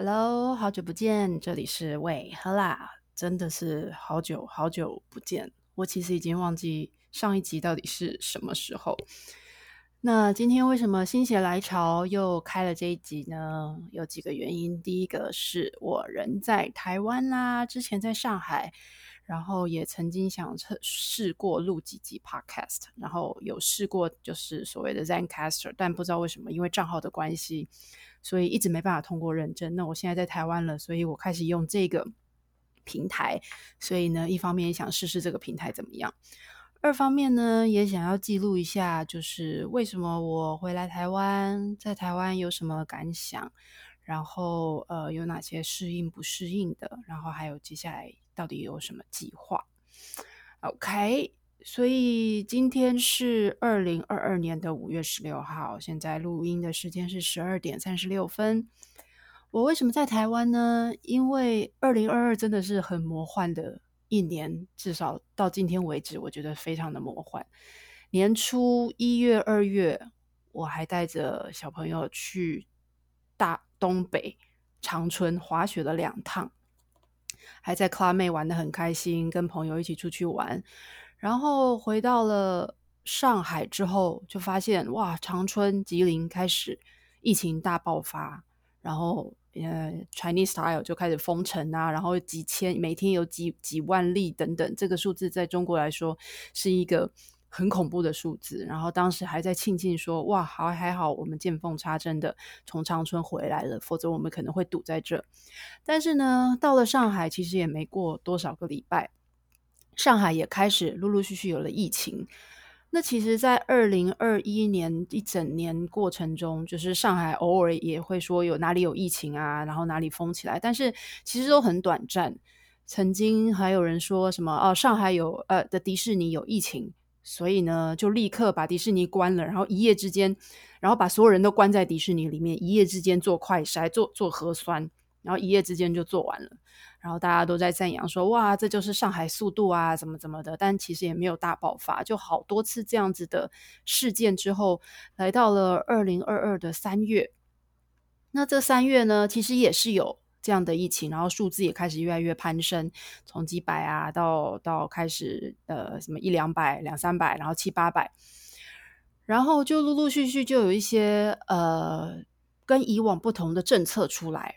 Hello，好久不见，这里是喂喝啦，真的是好久好久不见，我其实已经忘记上一集到底是什么时候。那今天为什么心血来潮又开了这一集呢？有几个原因，第一个是我人在台湾啦，之前在上海，然后也曾经想测试过录几集 Podcast，然后有试过就是所谓的 ZenCaster，但不知道为什么，因为账号的关系。所以一直没办法通过认证。那我现在在台湾了，所以我开始用这个平台。所以呢，一方面也想试试这个平台怎么样；二方面呢，也想要记录一下，就是为什么我回来台湾，在台湾有什么感想，然后呃有哪些适应不适应的，然后还有接下来到底有什么计划。OK。所以今天是二零二二年的五月十六号，现在录音的时间是十二点三十六分。我为什么在台湾呢？因为二零二二真的是很魔幻的一年，至少到今天为止，我觉得非常的魔幻。年初一月、二月，我还带着小朋友去大东北长春滑雪了两趟，还在 Club 妹玩的很开心，跟朋友一起出去玩。然后回到了上海之后，就发现哇，长春、吉林开始疫情大爆发，然后呃，Chinese style 就开始封城啊，然后几千每天有几几万例等等，这个数字在中国来说是一个很恐怖的数字。然后当时还在庆幸说，哇，好还好，我们见缝插针的从长春回来了，否则我们可能会堵在这。但是呢，到了上海，其实也没过多少个礼拜。上海也开始陆陆续续有了疫情。那其实，在二零二一年一整年过程中，就是上海偶尔也会说有哪里有疫情啊，然后哪里封起来，但是其实都很短暂。曾经还有人说什么哦，上海有呃的迪士尼有疫情，所以呢就立刻把迪士尼关了，然后一夜之间，然后把所有人都关在迪士尼里面，一夜之间做快筛、做做核酸，然后一夜之间就做完了。然后大家都在赞扬说：“哇，这就是上海速度啊，怎么怎么的。”但其实也没有大爆发，就好多次这样子的事件之后，来到了二零二二的三月。那这三月呢，其实也是有这样的疫情，然后数字也开始越来越攀升，从几百啊，到到开始呃什么一两百、两三百，然后七八百，然后就陆陆续续就有一些呃跟以往不同的政策出来。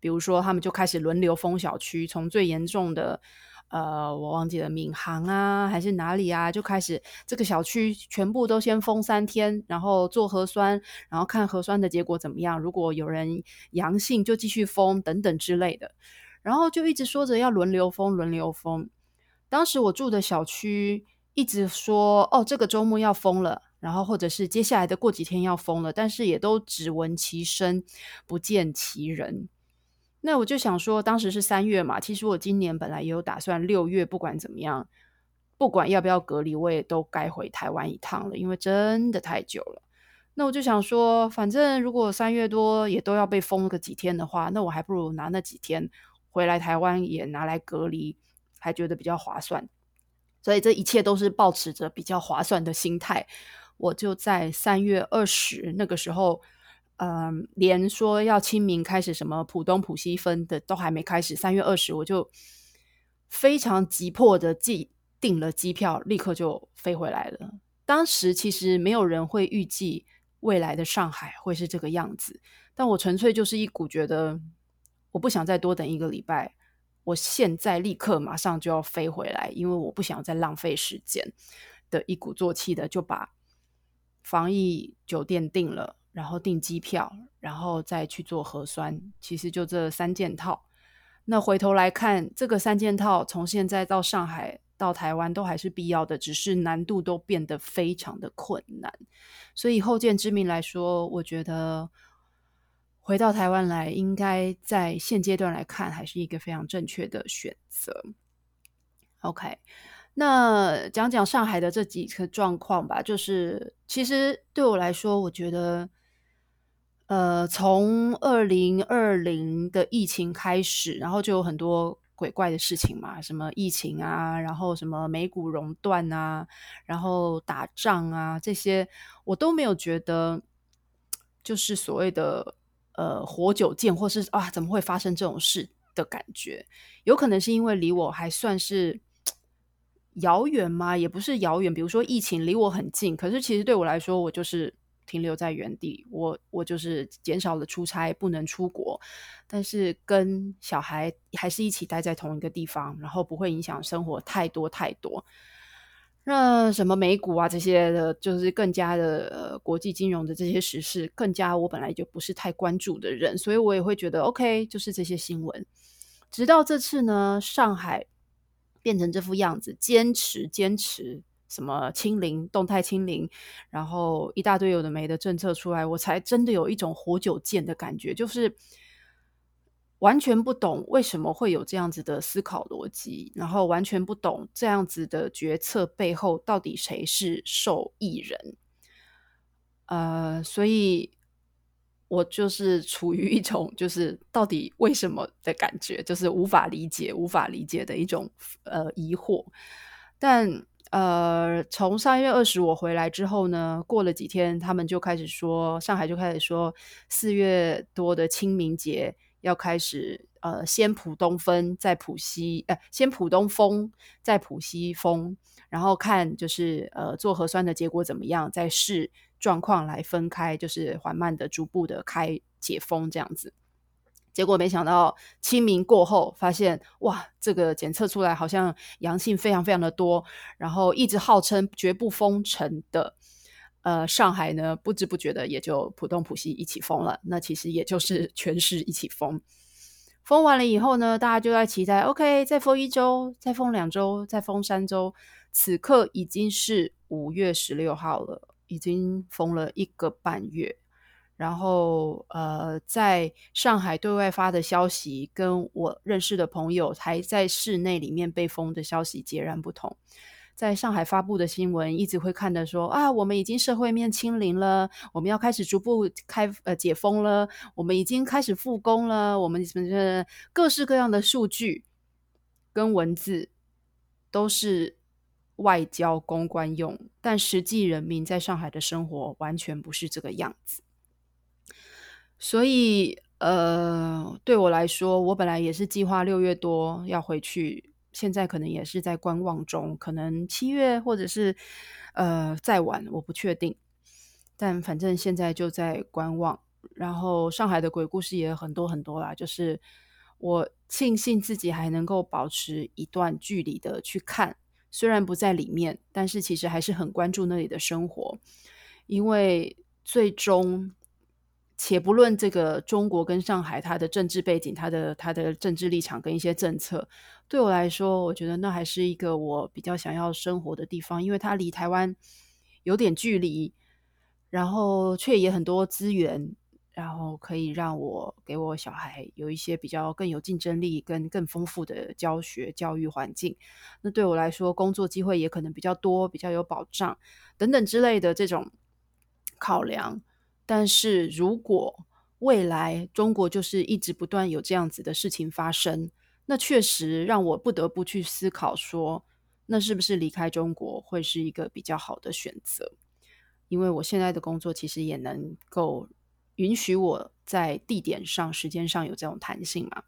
比如说，他们就开始轮流封小区，从最严重的，呃，我忘记了闵行啊，还是哪里啊，就开始这个小区全部都先封三天，然后做核酸，然后看核酸的结果怎么样。如果有人阳性，就继续封等等之类的。然后就一直说着要轮流封，轮流封。当时我住的小区一直说，哦，这个周末要封了，然后或者是接下来的过几天要封了，但是也都只闻其声，不见其人。那我就想说，当时是三月嘛，其实我今年本来也有打算六月，不管怎么样，不管要不要隔离，我也都该回台湾一趟了，因为真的太久了。那我就想说，反正如果三月多也都要被封个几天的话，那我还不如拿那几天回来台湾也拿来隔离，还觉得比较划算。所以这一切都是保持着比较划算的心态，我就在三月二十那个时候。嗯，连说要清明开始什么浦东浦西分的都还没开始，三月二十我就非常急迫的记订了机票，立刻就飞回来了。当时其实没有人会预计未来的上海会是这个样子，但我纯粹就是一股觉得我不想再多等一个礼拜，我现在立刻马上就要飞回来，因为我不想再浪费时间的一鼓作气的就把防疫酒店订了。然后订机票，然后再去做核酸，其实就这三件套。那回头来看，这个三件套从现在到上海到台湾都还是必要的，只是难度都变得非常的困难。所以后见之明来说，我觉得回到台湾来，应该在现阶段来看，还是一个非常正确的选择。OK。那讲讲上海的这几个状况吧，就是其实对我来说，我觉得。呃，从二零二零的疫情开始，然后就有很多鬼怪的事情嘛，什么疫情啊，然后什么美股熔断啊，然后打仗啊，这些我都没有觉得，就是所谓的呃活久见，或是啊怎么会发生这种事的感觉。有可能是因为离我还算是遥远吗？也不是遥远。比如说疫情离我很近，可是其实对我来说，我就是停留在原地。我我就是减少了出差，不能出国，但是跟小孩还是一起待在同一个地方，然后不会影响生活太多太多。那什么美股啊这些的，就是更加的国际金融的这些时事，更加我本来就不是太关注的人，所以我也会觉得 OK，就是这些新闻。直到这次呢，上海变成这副样子，坚持坚持什么清零、动态清零，然后一大堆有的没的政策出来，我才真的有一种活久见的感觉，就是。完全不懂为什么会有这样子的思考逻辑，然后完全不懂这样子的决策背后到底谁是受益人，呃，所以我就是处于一种就是到底为什么的感觉，就是无法理解、无法理解的一种呃疑惑。但呃，从三月二十我回来之后呢，过了几天，他们就开始说，上海就开始说四月多的清明节。要开始呃，先浦东分，再浦西，呃，先浦东封，再浦西封，然后看就是呃，做核酸的结果怎么样，再视状况来分开，就是缓慢的、逐步的开解封这样子。结果没想到清明过后，发现哇，这个检测出来好像阳性非常非常的多，然后一直号称绝不封城的。呃，上海呢，不知不觉的也就浦东、浦西一起封了。那其实也就是全市一起封。封完了以后呢，大家就在期待，OK，再封一周，再封两周，再封三周。此刻已经是五月十六号了，已经封了一个半月。然后，呃，在上海对外发的消息，跟我认识的朋友还在室内里面被封的消息截然不同。在上海发布的新闻，一直会看的说啊，我们已经社会面清零了，我们要开始逐步开呃解封了，我们已经开始复工了，我们什么各式各样的数据跟文字都是外交公关用，但实际人民在上海的生活完全不是这个样子。所以呃，对我来说，我本来也是计划六月多要回去。现在可能也是在观望中，可能七月或者是呃再晚，我不确定。但反正现在就在观望。然后上海的鬼故事也很多很多啦，就是我庆幸自己还能够保持一段距离的去看，虽然不在里面，但是其实还是很关注那里的生活，因为最终。且不论这个中国跟上海，它的政治背景、它的它的政治立场跟一些政策，对我来说，我觉得那还是一个我比较想要生活的地方，因为它离台湾有点距离，然后却也很多资源，然后可以让我给我小孩有一些比较更有竞争力、跟更丰富的教学教育环境。那对我来说，工作机会也可能比较多、比较有保障等等之类的这种考量。但是如果未来中国就是一直不断有这样子的事情发生，那确实让我不得不去思考说，那是不是离开中国会是一个比较好的选择？因为我现在的工作其实也能够允许我在地点上、时间上有这种弹性嘛。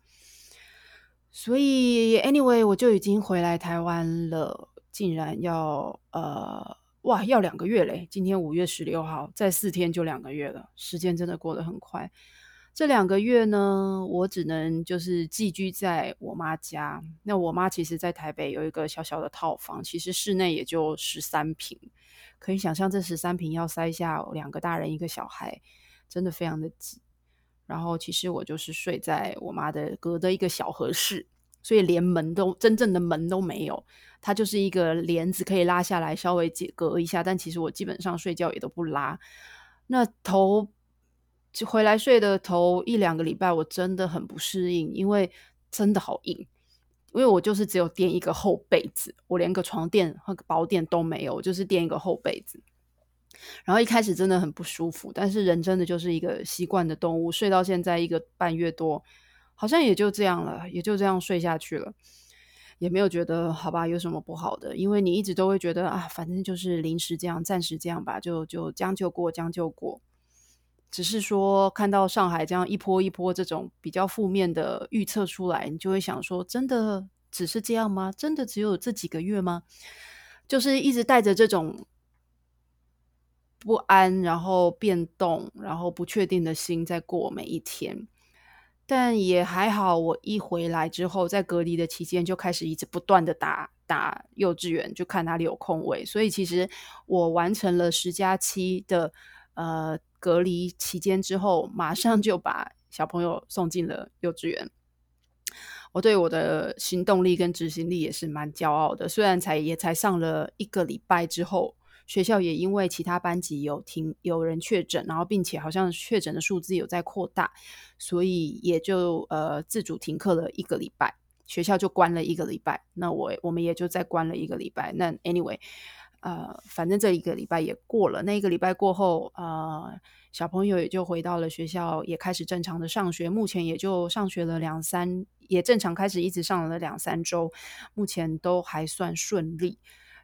所以，anyway，我就已经回来台湾了，竟然要呃。哇，要两个月嘞！今天五月十六号，再四天就两个月了，时间真的过得很快。这两个月呢，我只能就是寄居在我妈家。那我妈其实在台北有一个小小的套房，其实室内也就十三平，可以想象这十三平要塞下两个大人一个小孩，真的非常的挤。然后其实我就是睡在我妈的隔的一个小合室。所以连门都真正的门都没有，它就是一个帘子可以拉下来稍微解隔一下，但其实我基本上睡觉也都不拉。那头回来睡的头一两个礼拜，我真的很不适应，因为真的好硬。因为我就是只有垫一个厚被子，我连个床垫和薄垫都没有，就是垫一个厚被子。然后一开始真的很不舒服，但是人真的就是一个习惯的动物，睡到现在一个半月多。好像也就这样了，也就这样睡下去了，也没有觉得好吧，有什么不好的？因为你一直都会觉得啊，反正就是临时这样，暂时这样吧，就就将就过，将就过。只是说看到上海这样一波一波这种比较负面的预测出来，你就会想说：真的只是这样吗？真的只有这几个月吗？就是一直带着这种不安，然后变动，然后不确定的心在过每一天。但也还好，我一回来之后，在隔离的期间就开始一直不断的打打幼稚园，就看哪里有空位。所以其实我完成了十加七的呃隔离期间之后，马上就把小朋友送进了幼稚园。我对我的行动力跟执行力也是蛮骄傲的，虽然才也才上了一个礼拜之后。学校也因为其他班级有停有人确诊，然后并且好像确诊的数字有在扩大，所以也就呃自主停课了一个礼拜，学校就关了一个礼拜。那我我们也就再关了一个礼拜。那 anyway，呃，反正这一个礼拜也过了。那一个礼拜过后，呃，小朋友也就回到了学校，也开始正常的上学。目前也就上学了两三，也正常开始一直上了两三周，目前都还算顺利。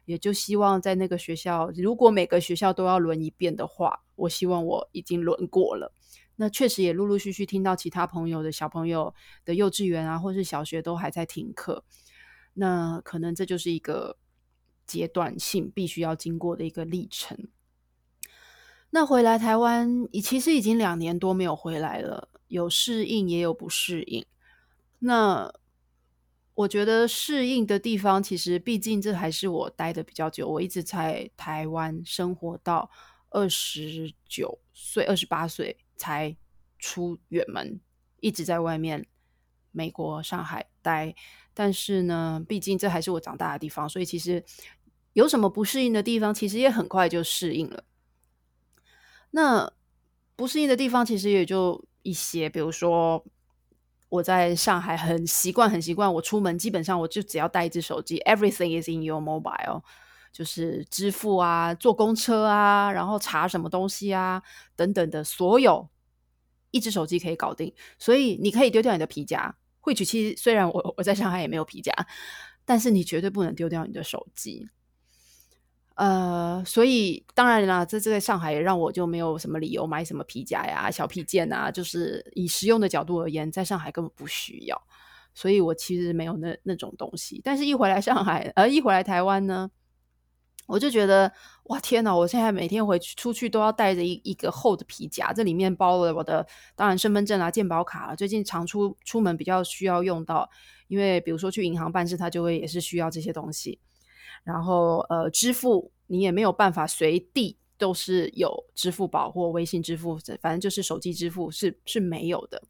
也就希望在那个学校，如果每个学校都要轮一遍的话，我希望我已经轮过了。那确实也陆陆续续听到其他朋友的小朋友的幼稚园啊，或是小学都还在停课。那可能这就是一个阶段性必须要经过的一个历程。那回来台湾，其实已经两年多没有回来了，有适应也有不适应。那我觉得适应的地方，其实毕竟这还是我待的比较久。我一直在台湾生活到二十九岁、二十八岁才出远门，一直在外面美国上海待。但是呢，毕竟这还是我长大的地方，所以其实有什么不适应的地方，其实也很快就适应了。那不适应的地方，其实也就一些，比如说。我在上海很习惯，很习惯。我出门基本上我就只要带一只手机，Everything is in your mobile，就是支付啊、坐公车啊、然后查什么东西啊等等的，所有一只手机可以搞定。所以你可以丢掉你的皮夹，汇取器虽然我我在上海也没有皮夹，但是你绝对不能丢掉你的手机。呃，所以当然啦，这这在上海也让我就没有什么理由买什么皮夹呀、小皮件啊，就是以实用的角度而言，在上海根本不需要，所以我其实没有那那种东西。但是一回来上海，呃，一回来台湾呢，我就觉得哇天哪！我现在每天回去出去都要带着一一个厚的皮夹，这里面包了我的当然身份证啊、健保卡。最近常出出门比较需要用到，因为比如说去银行办事，它就会也是需要这些东西。然后，呃，支付你也没有办法随地都是有支付宝或微信支付，反正就是手机支付是是没有的。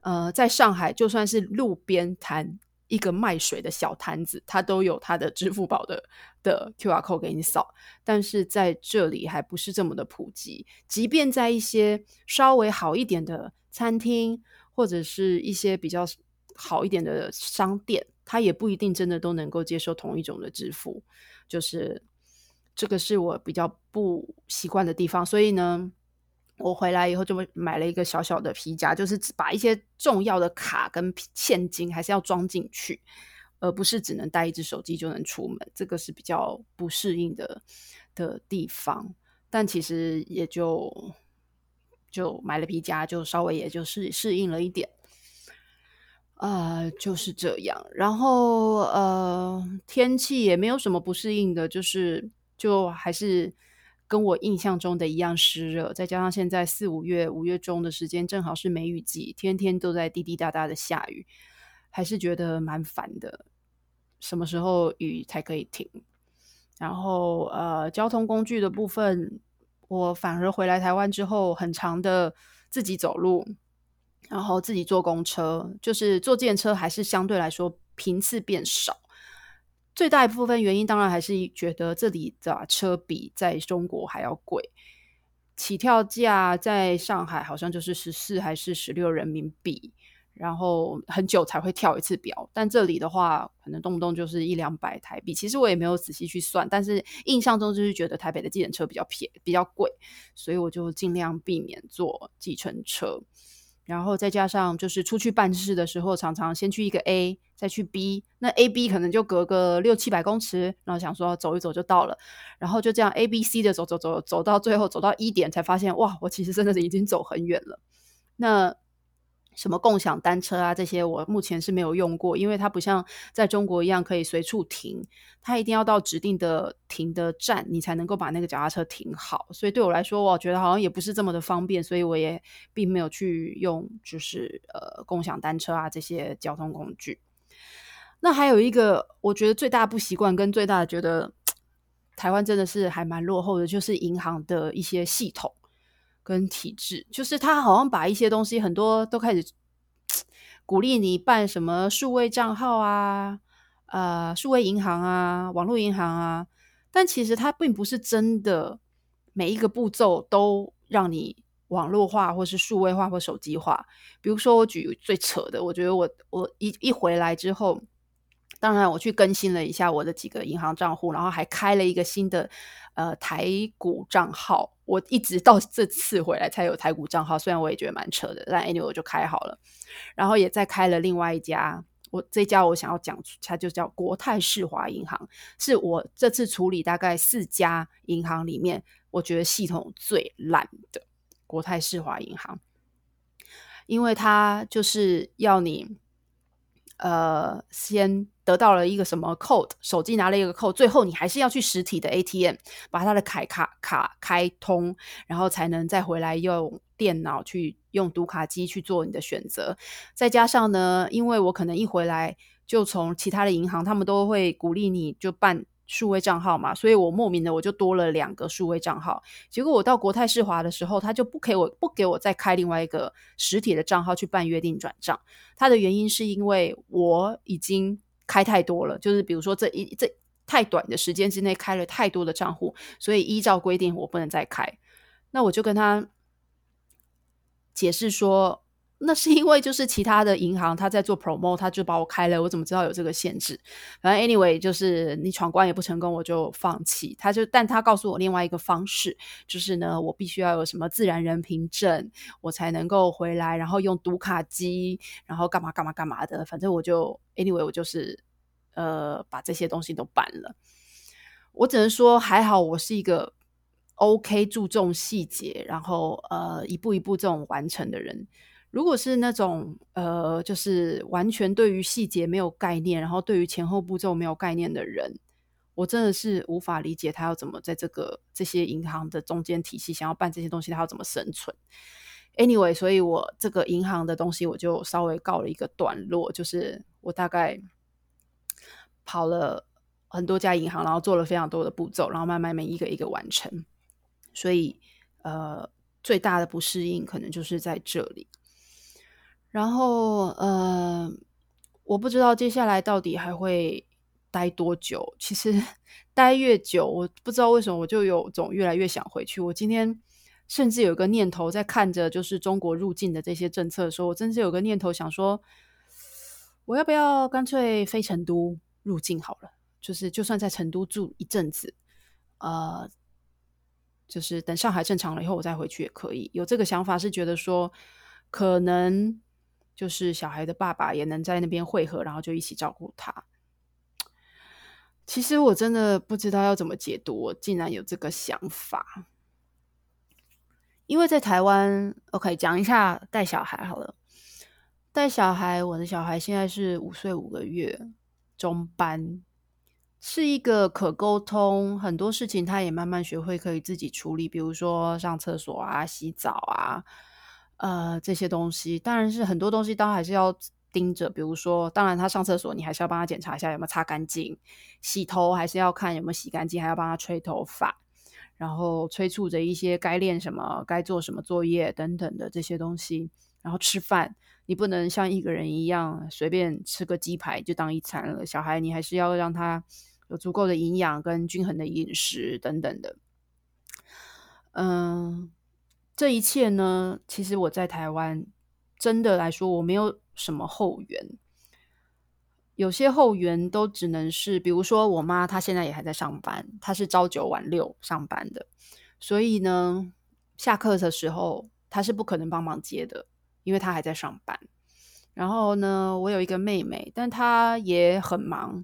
呃，在上海，就算是路边摊一个卖水的小摊子，它都有它的支付宝的的 Q R code 给你扫。但是在这里还不是这么的普及，即便在一些稍微好一点的餐厅，或者是一些比较好一点的商店。他也不一定真的都能够接受同一种的支付，就是这个是我比较不习惯的地方。所以呢，我回来以后就买了一个小小的皮夹，就是把一些重要的卡跟现金还是要装进去，而不是只能带一只手机就能出门。这个是比较不适应的的地方，但其实也就就买了皮夹，就稍微也就适适应了一点。呃，就是这样。然后呃，天气也没有什么不适应的，就是就还是跟我印象中的一样湿热。再加上现在四五月五月中的时间，正好是梅雨季，天天都在滴滴答答的下雨，还是觉得蛮烦的。什么时候雨才可以停？然后呃，交通工具的部分，我反而回来台湾之后，很长的自己走路。然后自己坐公车，就是坐电车，还是相对来说频次变少。最大一部分原因，当然还是觉得这里的车比在中国还要贵。起跳价在上海好像就是十四还是十六人民币，然后很久才会跳一次表。但这里的话，可能动不动就是一两百台币。其实我也没有仔细去算，但是印象中就是觉得台北的计程车比较便比较贵，所以我就尽量避免坐计程车。然后再加上就是出去办事的时候，常常先去一个 A，再去 B，那 A、B 可能就隔个六七百公尺，然后想说走一走就到了，然后就这样 A、B、C 的走走走走到最后走到一点，才发现哇，我其实真的是已经走很远了。那什么共享单车啊，这些我目前是没有用过，因为它不像在中国一样可以随处停，它一定要到指定的停的站，你才能够把那个脚踏车停好。所以对我来说，我觉得好像也不是这么的方便，所以我也并没有去用，就是呃共享单车啊这些交通工具。那还有一个，我觉得最大不习惯跟最大的觉得 台湾真的是还蛮落后的，就是银行的一些系统。跟体制，就是他好像把一些东西很多都开始鼓励你办什么数位账号啊，呃，数位银行啊，网络银行啊，但其实它并不是真的每一个步骤都让你网络化，或是数位化或手机化。比如说，我举最扯的，我觉得我我一一回来之后。当然，我去更新了一下我的几个银行账户，然后还开了一个新的呃台股账号。我一直到这次回来才有台股账号，虽然我也觉得蛮扯的，但 anyway 我就开好了。然后也再开了另外一家，我这家我想要讲，它就叫国泰世华银行，是我这次处理大概四家银行里面，我觉得系统最烂的国泰世华银行，因为它就是要你呃先。得到了一个什么 code，手机拿了一个 code，最后你还是要去实体的 ATM 把他的卡卡卡开通，然后才能再回来用电脑去用读卡机去做你的选择。再加上呢，因为我可能一回来就从其他的银行，他们都会鼓励你就办。数位账号嘛，所以我莫名的我就多了两个数位账号。结果我到国泰世华的时候，他就不给我不给我再开另外一个实体的账号去办约定转账。他的原因是因为我已经开太多了，就是比如说这一这太短的时间之内开了太多的账户，所以依照规定我不能再开。那我就跟他解释说。那是因为就是其他的银行他在做 promo，他就把我开了，我怎么知道有这个限制？反正 anyway 就是你闯关也不成功，我就放弃。他就但他告诉我另外一个方式，就是呢，我必须要有什么自然人凭证，我才能够回来，然后用读卡机，然后干嘛干嘛干嘛的。反正我就 anyway 我就是呃把这些东西都办了。我只能说还好，我是一个 OK 注重细节，然后呃一步一步这种完成的人。如果是那种呃，就是完全对于细节没有概念，然后对于前后步骤没有概念的人，我真的是无法理解他要怎么在这个这些银行的中间体系想要办这些东西，他要怎么生存？Anyway，所以我这个银行的东西我就稍微告了一个段落，就是我大概跑了很多家银行，然后做了非常多的步骤，然后慢慢每一个一个完成。所以呃，最大的不适应可能就是在这里。然后，呃，我不知道接下来到底还会待多久。其实 待越久，我不知道为什么我就有种越来越想回去。我今天甚至有个念头，在看着就是中国入境的这些政策的时候，我真是有个念头想说，我要不要干脆飞成都入境好了？就是就算在成都住一阵子，呃，就是等上海正常了以后，我再回去也可以。有这个想法是觉得说可能。就是小孩的爸爸也能在那边汇合，然后就一起照顾他。其实我真的不知道要怎么解读，我竟然有这个想法。因为在台湾，OK，讲一下带小孩好了。带小孩，我的小孩现在是五岁五个月，中班，是一个可沟通，很多事情他也慢慢学会可以自己处理，比如说上厕所啊、洗澡啊。呃，这些东西当然是很多东西，当然还是要盯着。比如说，当然他上厕所，你还是要帮他检查一下有没有擦干净；洗头还是要看有没有洗干净，还要帮他吹头发，然后催促着一些该练什么、该做什么作业等等的这些东西。然后吃饭，你不能像一个人一样随便吃个鸡排就当一餐了。小孩，你还是要让他有足够的营养跟均衡的饮食等等的。嗯。这一切呢，其实我在台湾真的来说，我没有什么后援。有些后援都只能是，比如说我妈，她现在也还在上班，她是朝九晚六上班的，所以呢，下课的时候她是不可能帮忙接的，因为她还在上班。然后呢，我有一个妹妹，但她也很忙。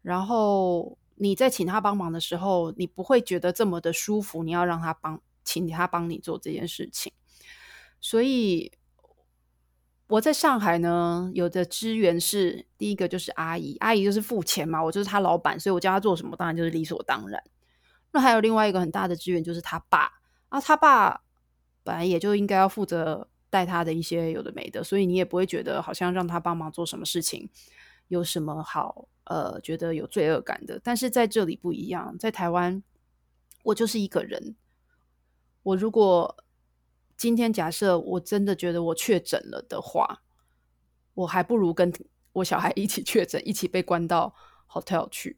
然后你在请她帮忙的时候，你不会觉得这么的舒服。你要让她帮，请他帮你做这件事情。所以我在上海呢，有的资源是第一个就是阿姨，阿姨就是付钱嘛，我就是他老板，所以我叫他做什么，当然就是理所当然。那还有另外一个很大的资源就是他爸啊，他爸本来也就应该要负责。带他的一些有的没的，所以你也不会觉得好像让他帮忙做什么事情有什么好呃觉得有罪恶感的。但是在这里不一样，在台湾我就是一个人。我如果今天假设我真的觉得我确诊了的话，我还不如跟我小孩一起确诊，一起被关到 hotel 去。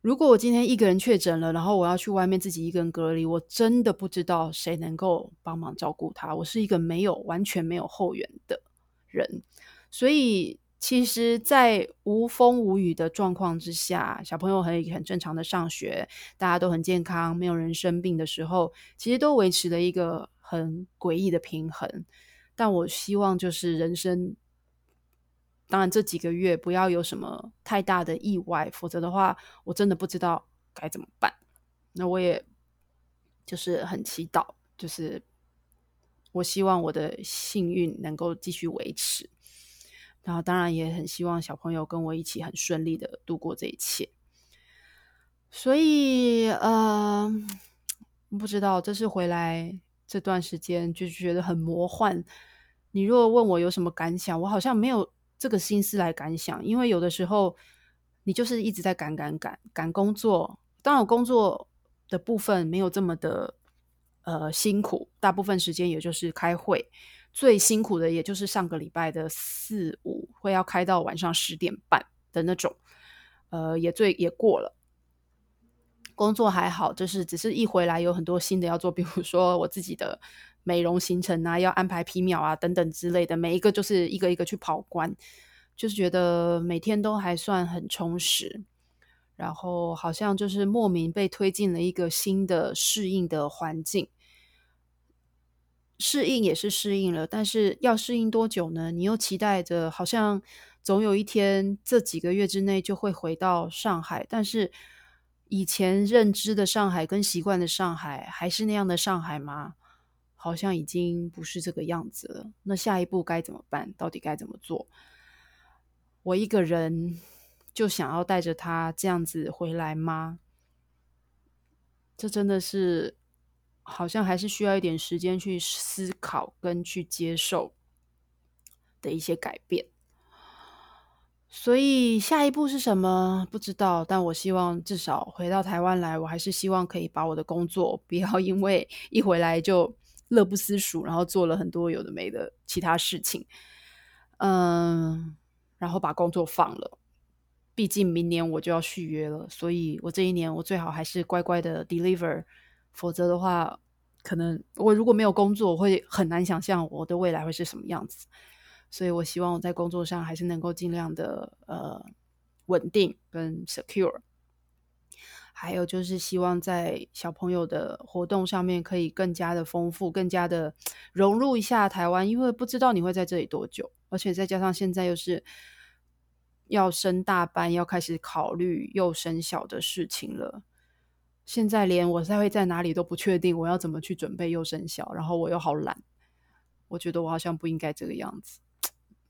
如果我今天一个人确诊了，然后我要去外面自己一个人隔离，我真的不知道谁能够帮忙照顾他。我是一个没有完全没有后援的人，所以其实，在无风无雨的状况之下，小朋友很很正常的上学，大家都很健康，没有人生病的时候，其实都维持了一个很诡异的平衡。但我希望就是人生。当然，这几个月不要有什么太大的意外，否则的话，我真的不知道该怎么办。那我也就是很祈祷，就是我希望我的幸运能够继续维持。然后，当然也很希望小朋友跟我一起很顺利的度过这一切。所以，呃，不知道这是回来这段时间就觉得很魔幻。你如果问我有什么感想，我好像没有。这个心思来感想，因为有的时候你就是一直在赶赶赶赶工作，当然工作的部分没有这么的呃辛苦，大部分时间也就是开会，最辛苦的也就是上个礼拜的四五会要开到晚上十点半的那种，呃也最也过了，工作还好，就是只是一回来有很多新的要做，比如说我自己的。美容行程啊，要安排皮秒啊，等等之类的，每一个就是一个一个去跑关，就是觉得每天都还算很充实，然后好像就是莫名被推进了一个新的适应的环境，适应也是适应了，但是要适应多久呢？你又期待着好像总有一天这几个月之内就会回到上海，但是以前认知的上海跟习惯的上海还是那样的上海吗？好像已经不是这个样子了。那下一步该怎么办？到底该怎么做？我一个人就想要带着他这样子回来吗？这真的是好像还是需要一点时间去思考跟去接受的一些改变。所以下一步是什么？不知道。但我希望至少回到台湾来，我还是希望可以把我的工作不要因为一回来就。乐不思蜀，然后做了很多有的没的其他事情，嗯，然后把工作放了。毕竟明年我就要续约了，所以我这一年我最好还是乖乖的 deliver，否则的话，可能我如果没有工作，我会很难想象我的未来会是什么样子。所以我希望我在工作上还是能够尽量的呃稳定跟 secure。还有就是希望在小朋友的活动上面可以更加的丰富，更加的融入一下台湾，因为不知道你会在这里多久，而且再加上现在又是要升大班，要开始考虑又升小的事情了。现在连我在会在哪里都不确定，我要怎么去准备又生小，然后我又好懒，我觉得我好像不应该这个样子。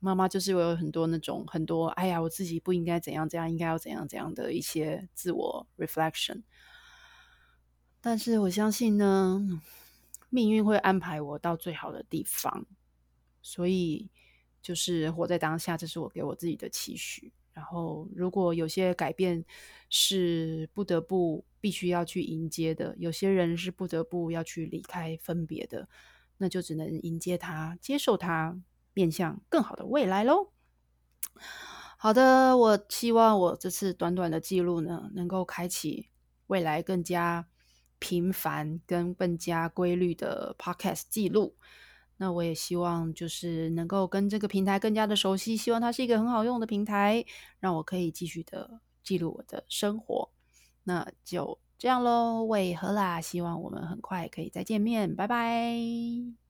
妈妈就是有很多那种很多，哎呀，我自己不应该怎样怎样，应该要怎样怎样的一些自我 reflection。但是我相信呢，命运会安排我到最好的地方，所以就是活在当下，这是我给我自己的期许。然后，如果有些改变是不得不必须要去迎接的，有些人是不得不要去离开分别的，那就只能迎接他，接受他。面向更好的未来喽。好的，我希望我这次短短的记录呢，能够开启未来更加频繁跟更加规律的 podcast 记录。那我也希望就是能够跟这个平台更加的熟悉，希望它是一个很好用的平台，让我可以继续的记录我的生活。那就这样喽，喂，何啦，希望我们很快可以再见面，拜拜。